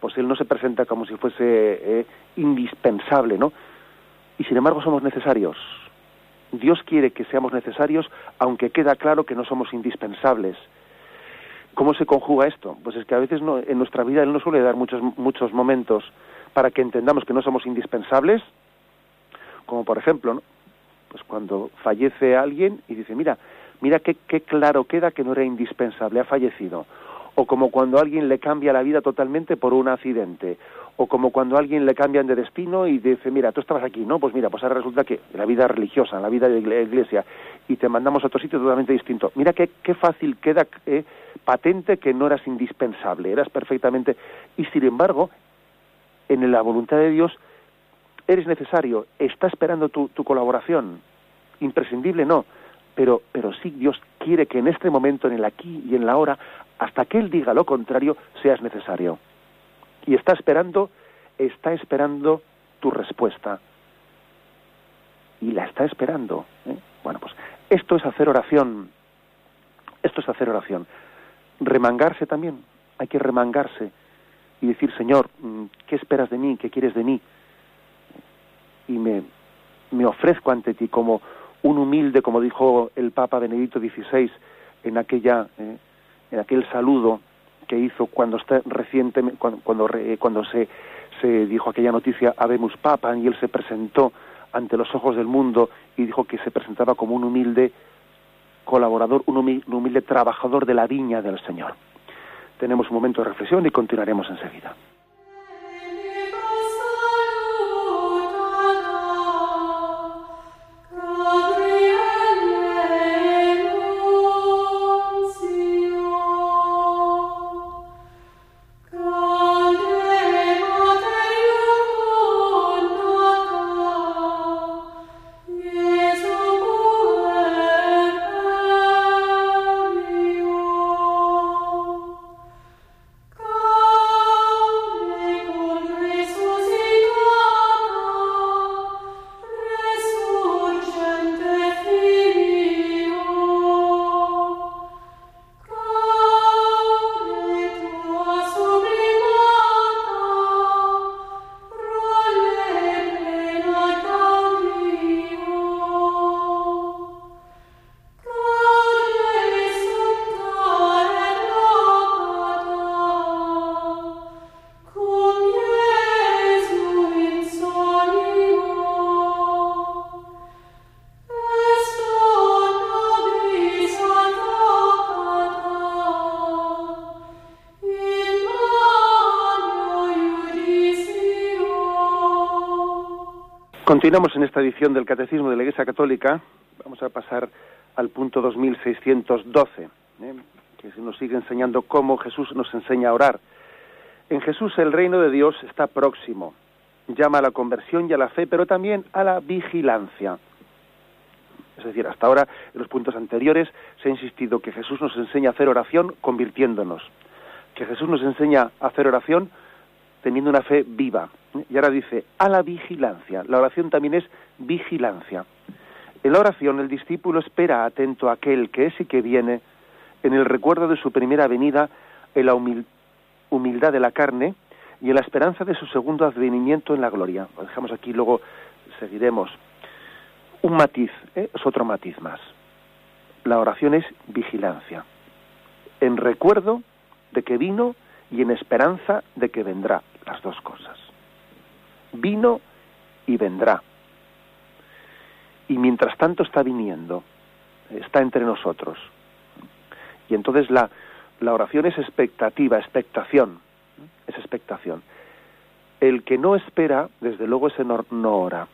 pues Él no se presenta como si fuese eh, indispensable, ¿no? Y sin embargo somos necesarios Dios quiere que seamos necesarios, aunque queda claro que no somos indispensables. ¿Cómo se conjuga esto? Pues es que a veces en nuestra vida Él nos suele dar muchos, muchos momentos para que entendamos que no somos indispensables, como por ejemplo, pues cuando fallece alguien y dice, mira, mira qué, claro queda que no era indispensable, ha fallecido. o como cuando alguien le cambia la vida totalmente por un accidente, o como cuando a alguien le cambian de destino y dice, mira, tú estabas aquí, ¿no? Pues mira, pues ahora resulta que la vida religiosa, la vida de la iglesia, y te mandamos a otro sitio totalmente distinto. Mira qué, fácil queda eh, patente que no eras indispensable, eras perfectamente... Y sin embargo, en la voluntad de Dios, eres necesario, está esperando tu, tu colaboración. Imprescindible no, pero, pero sí Dios quiere que en este momento, en el aquí y en la ahora, hasta que Él diga lo contrario, seas necesario y está esperando, está esperando tu respuesta. Y la está esperando. ¿eh? Bueno, pues esto es hacer oración. Esto es hacer oración. Remangarse también. Hay que remangarse y decir, Señor, mm, ¿qué esperas de mí? ¿Qué quieres de mí? Y me, me ofrezco ante ti como un humilde, como dijo el Papa Benedicto XVI en aquella, eh, en aquel saludo que hizo cuando está reciente cuando cuando, cuando se, se dijo aquella noticia Habemus Papa y él se presentó ante los ojos del mundo y dijo que se presentaba como un humilde colaborador, un humilde trabajador de la viña del Señor. Tenemos un momento de reflexión y continuaremos enseguida. Continuamos en esta edición del Catecismo de la Iglesia Católica. Vamos a pasar al punto 2612, ¿eh? que nos sigue enseñando cómo Jesús nos enseña a orar. En Jesús el reino de Dios está próximo. Llama a la conversión y a la fe, pero también a la vigilancia. Es decir, hasta ahora, en los puntos anteriores, se ha insistido que Jesús nos enseña a hacer oración convirtiéndonos, que Jesús nos enseña a hacer oración teniendo una fe viva. Y ahora dice, a la vigilancia. La oración también es vigilancia. En la oración el discípulo espera atento a aquel que es y que viene, en el recuerdo de su primera venida, en la humildad de la carne y en la esperanza de su segundo advenimiento en la gloria. Lo dejamos aquí, luego seguiremos. Un matiz, ¿eh? es otro matiz más. La oración es vigilancia. En recuerdo de que vino y en esperanza de que vendrá las dos cosas. Vino y vendrá. Y mientras tanto está viniendo, está entre nosotros. Y entonces la, la oración es expectativa, expectación, es expectación. El que no espera, desde luego ese no, no ora.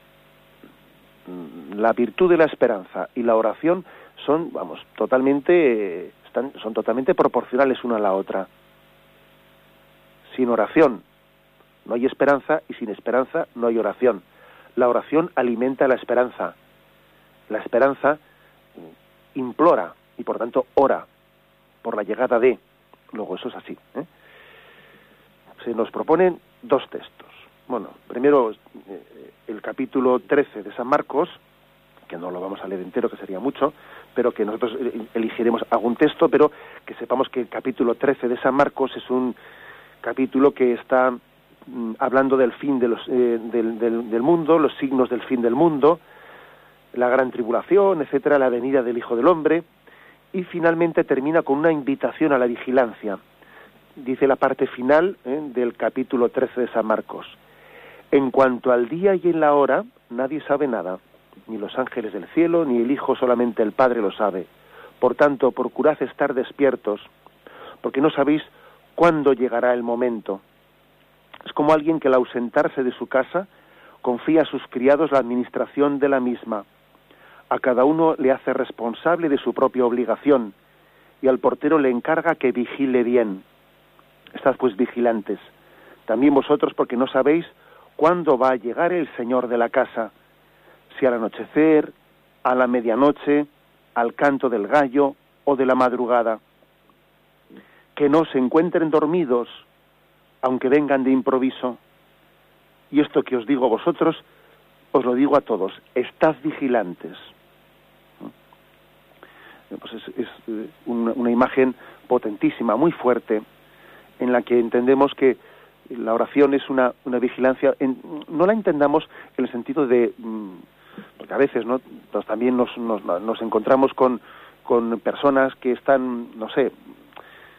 La virtud de la esperanza y la oración son, vamos, totalmente, están, son totalmente proporcionales una a la otra. Sin oración no hay esperanza y sin esperanza no hay oración. La oración alimenta la esperanza. La esperanza implora y por tanto ora por la llegada de. Luego eso es así. ¿eh? Se nos proponen dos textos. Bueno, primero eh, el capítulo 13 de San Marcos, que no lo vamos a leer entero, que sería mucho, pero que nosotros eh, elegiremos algún texto, pero que sepamos que el capítulo 13 de San Marcos es un capítulo que está Mm, hablando del fin eh, del, del, mundo, los signos del fin del mundo, la gran tribulación, etcétera, la venida del Hijo del Hombre, y finalmente termina con una invitación a la vigilancia. Dice la parte final eh, del capítulo 13 de San Marcos. En cuanto al día y en la hora, nadie sabe nada, ni los ángeles del cielo, ni el Hijo, solamente el Padre lo sabe. Por tanto, procurad estar despiertos, porque no sabéis cuándo llegará el momento. Es como alguien que al ausentarse de su casa confía a sus criados la administración de la misma. A cada uno le hace responsable de su propia obligación y al portero le encarga que vigile bien. Estad pues vigilantes, también vosotros porque no sabéis cuándo va a llegar el Señor de la casa, si al anochecer, a la medianoche, al canto del gallo o de la madrugada. Que no se encuentren dormidos, aunque vengan de improviso. Y esto que os digo a vosotros, os lo digo a todos, estad vigilantes. Pues es, eh, una, imagen potentísima, muy fuerte, en la que entendemos que la oración es una, una vigilancia, no la entendamos en el sentido de, mm, porque a veces ¿no? Pues también nos, nos, nos encontramos con, con personas que están, no sé,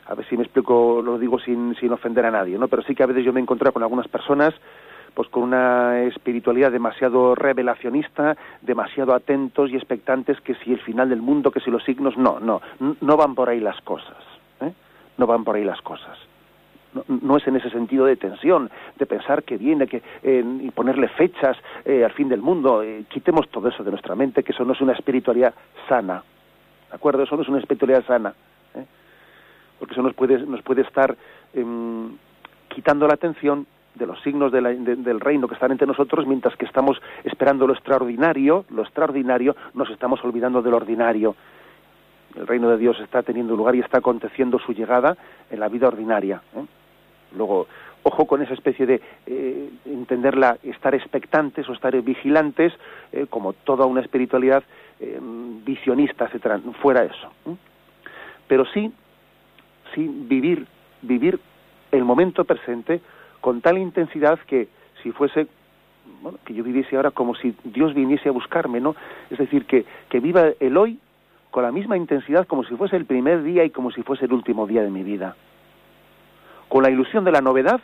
a ver si me explico, lo digo sin, sin ofender a nadie, ¿no? Pero sí que a veces yo me encuentro con algunas personas pues con una espiritualidad demasiado revelacionista, demasiado atentos y expectantes que si el final del mundo, que si los signos, no, no, no van por ahí las cosas, ¿eh? no van por ahí las cosas. No, es en ese sentido de tensión, de pensar que viene que, y ponerle fechas eh, al fin del mundo. Eh, quitemos todo eso de nuestra mente, que eso no es una espiritualidad sana. ¿De acuerdo? Eso no es una espiritualidad sana. Porque eso nos puede, nos puede estar em, quitando la atención de los signos del reino que están entre nosotros, mientras que estamos esperando lo extraordinario, lo extraordinario, nos estamos olvidando del ordinario. El reino de Dios está teniendo lugar y está aconteciendo su llegada en la vida ordinaria. ¿eh? Luego, ojo con esa especie de eh, entenderla, estar expectantes o estar vigilantes, eh, como toda una espiritualidad visionista, etcétera, fuera eso. Pero sí, sí vivir, vivir el momento presente con tal intensidad que si fuese bueno, que yo viviese ahora como si Dios viniese a buscarme, ¿no? Es decir, que, que viva el hoy con la misma intensidad como si fuese el primer día y como si fuese el último día de mi vida. Con la ilusión de la novedad,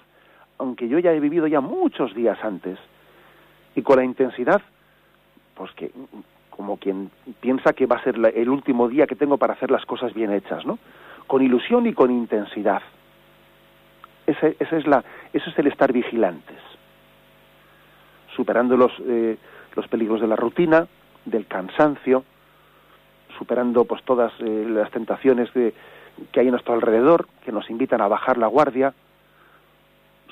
aunque yo ya he vivido ya muchos días antes, y con la intensidad, pues que como quien piensa que va a ser el último día que tengo para hacer las cosas bien hechas, ¿no? Con ilusión y con intensidad. Ese, es, la, eso es el estar vigilantes, superando los, eh, los peligros de la rutina, del cansancio, superando pues todas eh, las tentaciones de, que hay a nuestro alrededor, que nos invitan a bajar la guardia,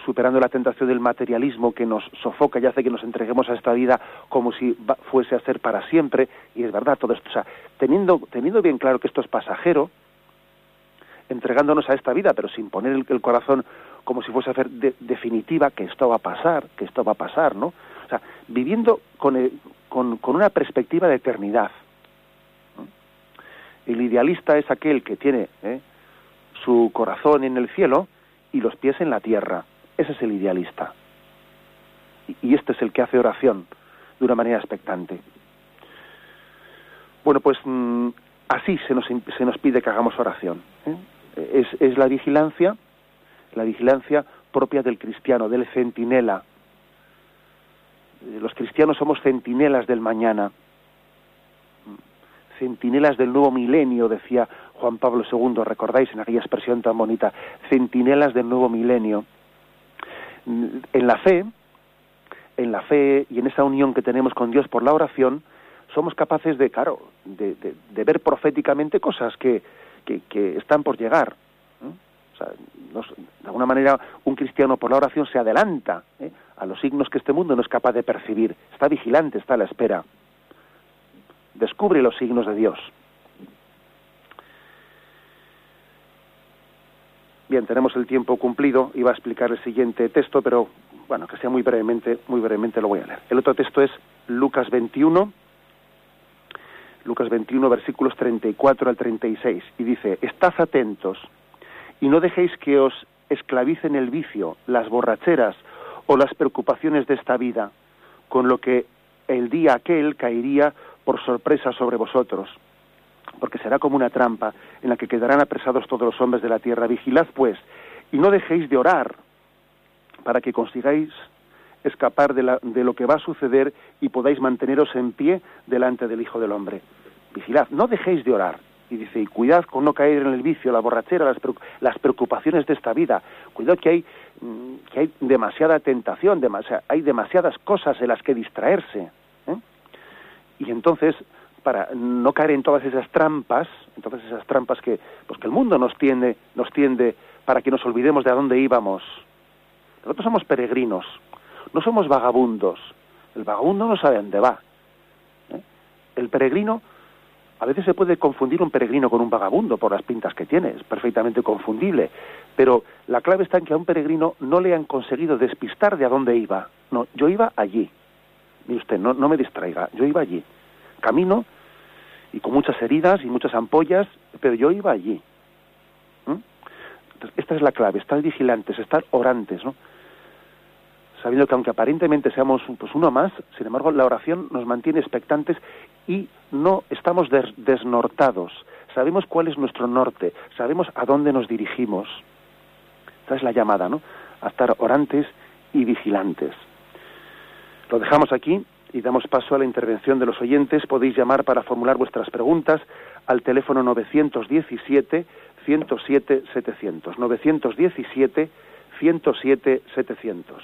superando la tentación del materialismo que nos sofoca y hace que nos entreguemos a esta vida como si fuese a ser para siempre, y es verdad todo esto, o sea, teniendo, teniendo bien claro que esto es pasajero, entregándonos a esta vida, pero sin poner el, corazón como si fuese a ser definitiva, que esto va a pasar, que esto va a pasar, ¿no? O sea, viviendo con, con, con una perspectiva de eternidad. El idealista es aquel que tiene ¿eh? su corazón en el cielo y los pies en la tierra. Ese es el idealista. Y este es el que hace oración de una manera expectante. Bueno, pues mm, así se nos, se nos pide que hagamos oración. ¿eh? Es, es la vigilancia, la vigilancia propia del cristiano, del centinela. Los cristianos somos centinelas del mañana, centinelas del nuevo milenio, decía Juan Pablo II, recordáis en aquella expresión tan bonita, centinelas del nuevo milenio. En la fe, en la fe y en esa unión que tenemos con Dios por la oración, somos capaces de, claro, de, de ver proféticamente cosas que, que, están por llegar. O sea, de alguna manera, un cristiano por la oración se adelanta ¿eh? a los signos que este mundo no es capaz de percibir. Está vigilante, está a la espera. Descubre los signos de Dios. Bien, tenemos el tiempo cumplido. Iba a explicar el siguiente texto, pero bueno, que sea muy brevemente, muy brevemente lo voy a leer. El otro texto es Lucas 21, Lucas 21, versículos 34 al 36, y dice, Estad atentos y no dejéis que os esclavicen el vicio, las borracheras o las preocupaciones de esta vida, con lo que el día aquel caería por sorpresa sobre vosotros, porque será como una trampa en la que quedarán apresados todos los hombres de la tierra. Vigilad, pues, y no dejéis de orar para que consigáis escapar de, de, lo que va a suceder y podáis manteneros en pie delante del Hijo del Hombre. Vigilad, no dejéis de orar. y dice, y cuidad con no caer en el vicio, la borrachera, las, preocupaciones de esta vida. Cuidado que hay, mm, que hay demasiada tentación, hay demasiadas cosas en las que distraerse. ¿eh? Y entonces, para no caer en todas esas trampas, entonces esas trampas que, pues que el mundo nos tiende, nos tiende para que nos olvidemos de a dónde íbamos. Nosotros somos peregrinos, no somos vagabundos. El vagabundo no sabe dónde va. ¿eh? El peregrino a veces se puede confundir un peregrino con un vagabundo por las pintas que tiene, es perfectamente confundible, pero la clave está en que a un peregrino no le han conseguido despistar de a dónde iba. No, yo iba allí. Y usted, no, no me distraiga, yo iba allí. Camino y con muchas heridas y muchas ampollas, pero yo iba allí. ¿Mm? esta es la clave, estar vigilantes, estar orantes, ¿no? Sabiendo que aunque aparentemente seamos pues uno más, sin embargo la oración nos mantiene expectantes y no estamos desnortados. Sabemos cuál es nuestro norte, sabemos a dónde nos dirigimos. Esta es la llamada, ¿no? A estar orantes y vigilantes. Lo dejamos aquí y damos paso a la intervención de los oyentes. Podéis llamar para formular vuestras preguntas al teléfono 917 107 700. 917 107 700.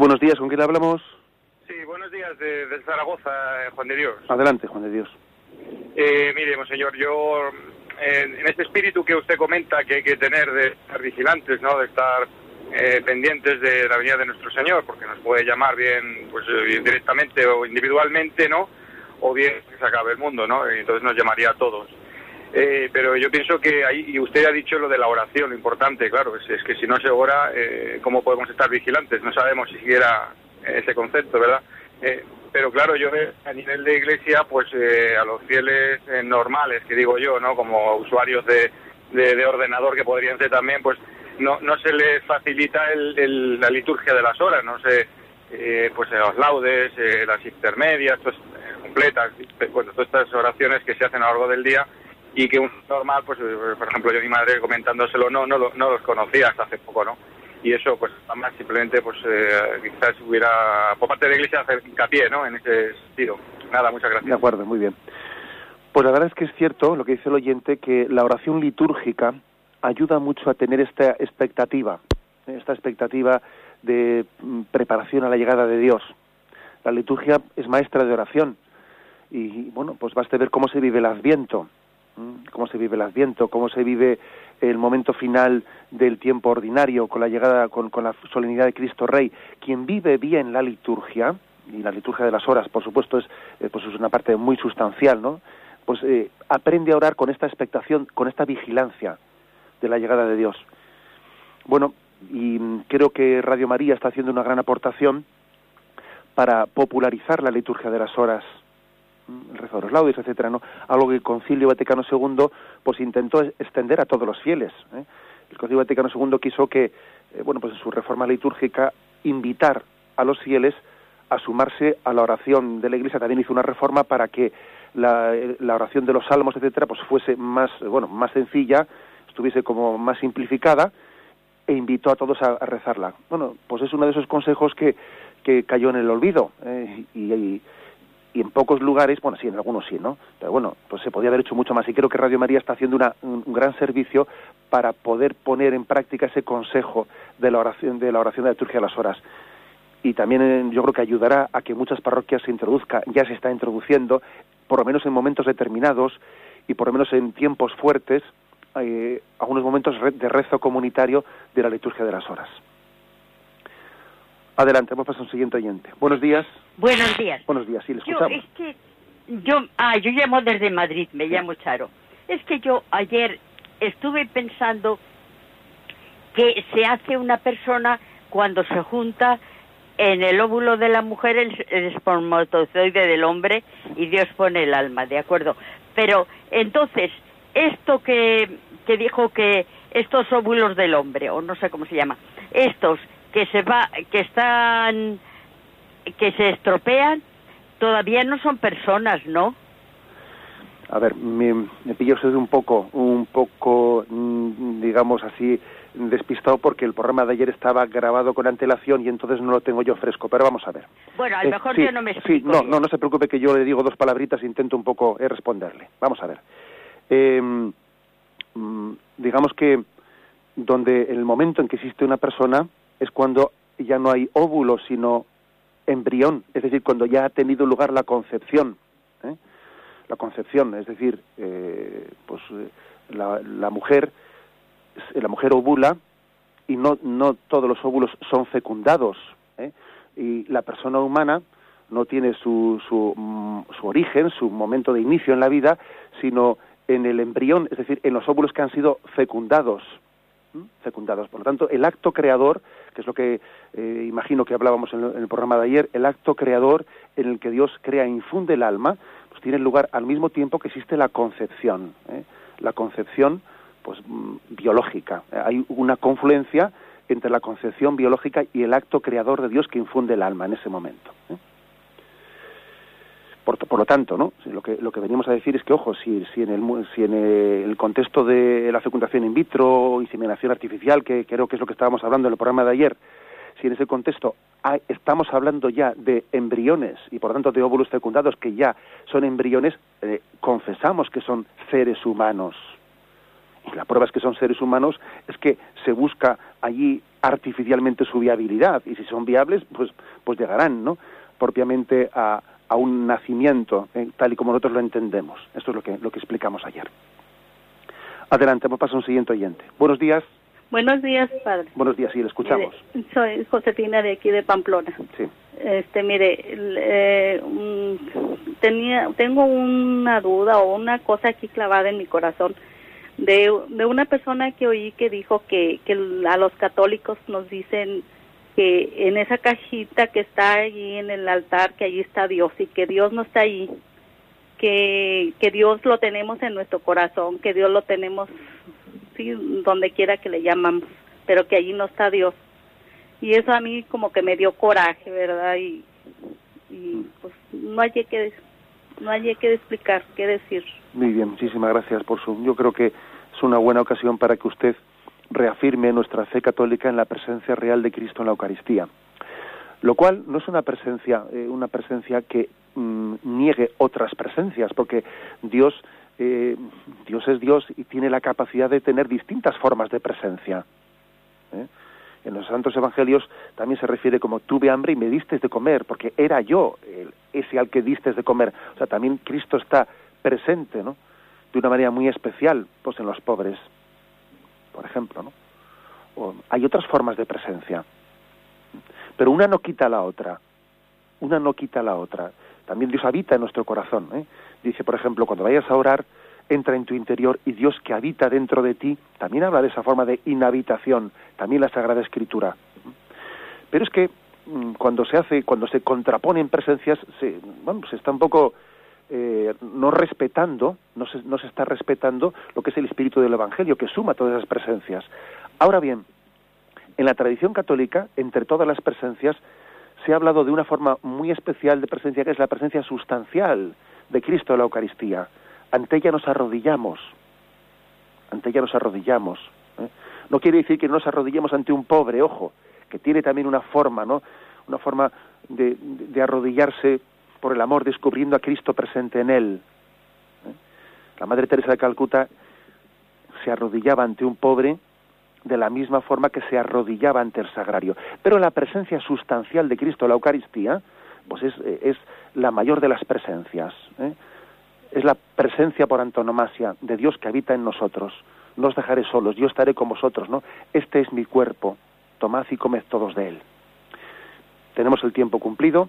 Buenos días, ¿con quién hablamos? Sí, buenos días, de, Zaragoza, eh, Juan de Dios. Adelante, Juan de Dios. Eh, mire, monseñor, yo, en este espíritu que usted comenta que hay que tener de estar vigilantes, ¿no?, de estar eh, pendientes de la venida de nuestro Señor, porque nos puede llamar bien, pues directamente o individualmente, ¿no?, o bien que se acabe el mundo, ¿no?, y entonces nos llamaría a todos. Eh, pero yo pienso que ahí, y usted ha dicho lo de la oración, lo importante, claro, es, que si no se ora, eh, ¿cómo podemos estar vigilantes? No sabemos si siquiera ese concepto, ¿verdad? Eh, pero claro, yo a nivel de iglesia, pues a los fieles normales, que digo yo, ¿no? Como usuarios de, de, ordenador que podrían ser también, pues no, no se les facilita el, la liturgia de las horas, no sé, pues los laudes, las intermedias, pues, completas, bueno, todas estas oraciones que se hacen a lo largo del día, y que un normal, pues eh, por ejemplo yo y mi madre comentándoselo no, no, no los conocía hasta hace poco, ¿no? Y eso pues además simplemente pues eh, quizás hubiera por parte de la iglesia hacer hincapié, ¿no? En ese sentido. Nada, muchas gracias. De acuerdo, muy bien. Pues la verdad es que es cierto lo que dice el oyente que la oración litúrgica ayuda mucho a tener esta expectativa, esta expectativa de mm, preparación a la llegada de Dios. La liturgia es maestra de oración y bueno, pues basta ver cómo se vive el Adviento cómo se vive el Adviento, cómo se vive el momento final del tiempo ordinario con la llegada, con, la solemnidad de Cristo Rey. Quien vive bien la liturgia, y la liturgia de las horas, por supuesto, es, eh, pues es una parte muy sustancial, ¿no? Pues eh, aprende a orar con esta expectación, con esta vigilancia de la llegada de Dios. Bueno, y creo que Radio María está haciendo una gran aportación para popularizar la liturgia de las horas el rezo de los laudes, etcétera, ¿no? Algo que el Concilio Vaticano II pues intentó extender a todos los fieles. ¿eh? El Concilio Vaticano II quiso que, eh, bueno, pues en su reforma litúrgica, invitar a los fieles a sumarse a la oración de la Iglesia. También hizo una reforma para que la, oración de los salmos, etcétera, pues fuese más, bueno, más sencilla, estuviese como más simplificada e invitó a todos a, rezarla. Bueno, pues es uno de esos consejos que, que cayó en el olvido eh, y, en pocos lugares, bueno, sí, en algunos sí, ¿no? Pero bueno, pues se podía haber hecho mucho más y creo que Radio María está haciendo una, un, gran servicio para poder poner en práctica ese consejo de la oración de la oración de la liturgia a las horas y también eh, yo creo que ayudará a que muchas parroquias se introduzca, ya se está introduciendo, por lo menos en momentos determinados y por lo menos en tiempos fuertes, eh, algunos momentos de rezo comunitario de la liturgia de las horas. Adelante, vamos a pasar a un siguiente oyente. Buenos días. Buenos días. Buenos días, sí, le escuchamos. Yo, es que yo, ah, yo llamo desde Madrid, me llamo Charo. Es que yo ayer estuve pensando que se hace una persona cuando se junta en el óvulo de la mujer el, espermatozoide del hombre y Dios pone el alma, ¿de acuerdo? Pero entonces, esto que, que dijo que estos óvulos del hombre, o no sé cómo se llama, estos que se va, que están, que se estropean, todavía no son personas, ¿no? A ver, me, me pilló usted un poco, un poco, mm, digamos así, despistado porque el programa de ayer estaba grabado con antelación y entonces no lo tengo yo fresco, pero vamos a ver. Bueno, a lo eh, mejor yo no me explico. Sí, no, no, no se preocupe que yo le digo dos palabritas e intento un poco eh, responderle. Vamos a ver. Mm, digamos que donde el momento en que existe una persona es cuando ya no hay óvulo, sino embrión, es decir, cuando ya ha tenido lugar la concepción. ¿eh? La concepción, es decir, pues la, la mujer la mujer ovula y no, no todos los óvulos son fecundados. ¿eh? Y la persona humana no tiene su, su, mm, su, origen, su momento de inicio en la vida, sino en el embrión, es decir, en los óvulos que han sido fecundados. Por lo tanto, el acto creador, que es lo que eh, imagino que hablábamos en el, programa de ayer, el acto creador en el que Dios crea e infunde el alma, pues tiene lugar al mismo tiempo que existe la concepción. ¿eh? La concepción pues mm, biológica. Hay una confluencia entre la concepción biológica y el acto creador de Dios que infunde el alma en ese momento. ¿eh? Por, por, lo tanto, ¿no? Lo que, lo que venimos a decir es que, ojo, si, si, en, el, si en el contexto de la fecundación in vitro, inseminación artificial, que creo que es lo que estábamos hablando en el programa de ayer, si en ese contexto estamos hablando ya de embriones y por lo tanto de óvulos fecundados que ya son embriones, eh, confesamos que son seres humanos y la prueba es que son seres humanos, es que se busca allí artificialmente su viabilidad y si son viables, pues, pues llegarán, ¿no? Propiamente a, a un nacimiento, eh, tal y como nosotros lo entendemos. Esto es lo que, lo que explicamos ayer. Adelante, vamos a pasar a un siguiente oyente. Buenos días. Buenos días, padre. Buenos días, sí, le escuchamos. soy Josefina de aquí de Pamplona. Sí. Este, mire, eh, tenía, tengo una duda o una cosa aquí clavada en mi corazón de, de una persona que oí que dijo que, que a los católicos nos dicen que en esa cajita que está allí en el altar, que allí está Dios y que Dios no está allí, que, que Dios lo tenemos en nuestro corazón, que Dios lo tenemos sí, donde quiera que le llamamos, pero que allí no está Dios. Y eso a mí como que me dio coraje, ¿verdad? Y, y pues no hay que no hay que explicar, qué decir. Muy bien, muchísimas gracias por su. Yo creo que es una buena ocasión para que usted reafirme nuestra fe católica en la presencia real de Cristo en la Eucaristía. Lo cual no es una presencia, eh, una presencia que mm, niegue otras presencias, porque Dios, eh, Dios es Dios y tiene la capacidad de tener distintas formas de presencia. ¿eh? En los Santos Evangelios también se refiere como tuve hambre y me diste de comer, porque era yo ese al que diste de comer. O sea, también Cristo está presente, ¿no? De una manera muy especial, pues en los pobres, por ejemplo, ¿no? hay otras formas de presencia, pero una no quita la otra, una no quita la otra. También Dios habita en nuestro corazón. ¿eh? Dice, por ejemplo, cuando vayas a orar, entra en tu interior y Dios que habita dentro de ti, también habla de esa forma de inhabitación, también la Sagrada Escritura. Pero es que mm, cuando se hace, cuando se contraponen presencias, se, bueno, se está un poco eh, no respetando, no se, no se está respetando lo que es el espíritu del Evangelio, que suma todas esas presencias. Ahora bien, En la tradición católica, entre todas las presencias, se ha hablado de una forma muy especial de presencia, que es la presencia sustancial de Cristo en la Eucaristía. Ante ella nos arrodillamos, ante ella nos arrodillamos. ¿eh? No quiere decir que nos arrodillemos ante un pobre, ojo, que tiene también una forma, ¿no? Una forma de, arrodillarse por el amor, descubriendo a Cristo presente en él. ¿eh? La Madre Teresa de Calcuta se arrodillaba ante un pobre de la misma forma que se arrodillaba ante el sagrario. Pero la presencia sustancial de Cristo, la Eucaristía, pues es, la mayor de las presencias. ¿eh? Es la presencia por antonomasia de Dios que habita en nosotros. No os dejaré solos, yo estaré con vosotros, ¿no? Este es mi cuerpo, tomad y comed todos de él. Tenemos el tiempo cumplido.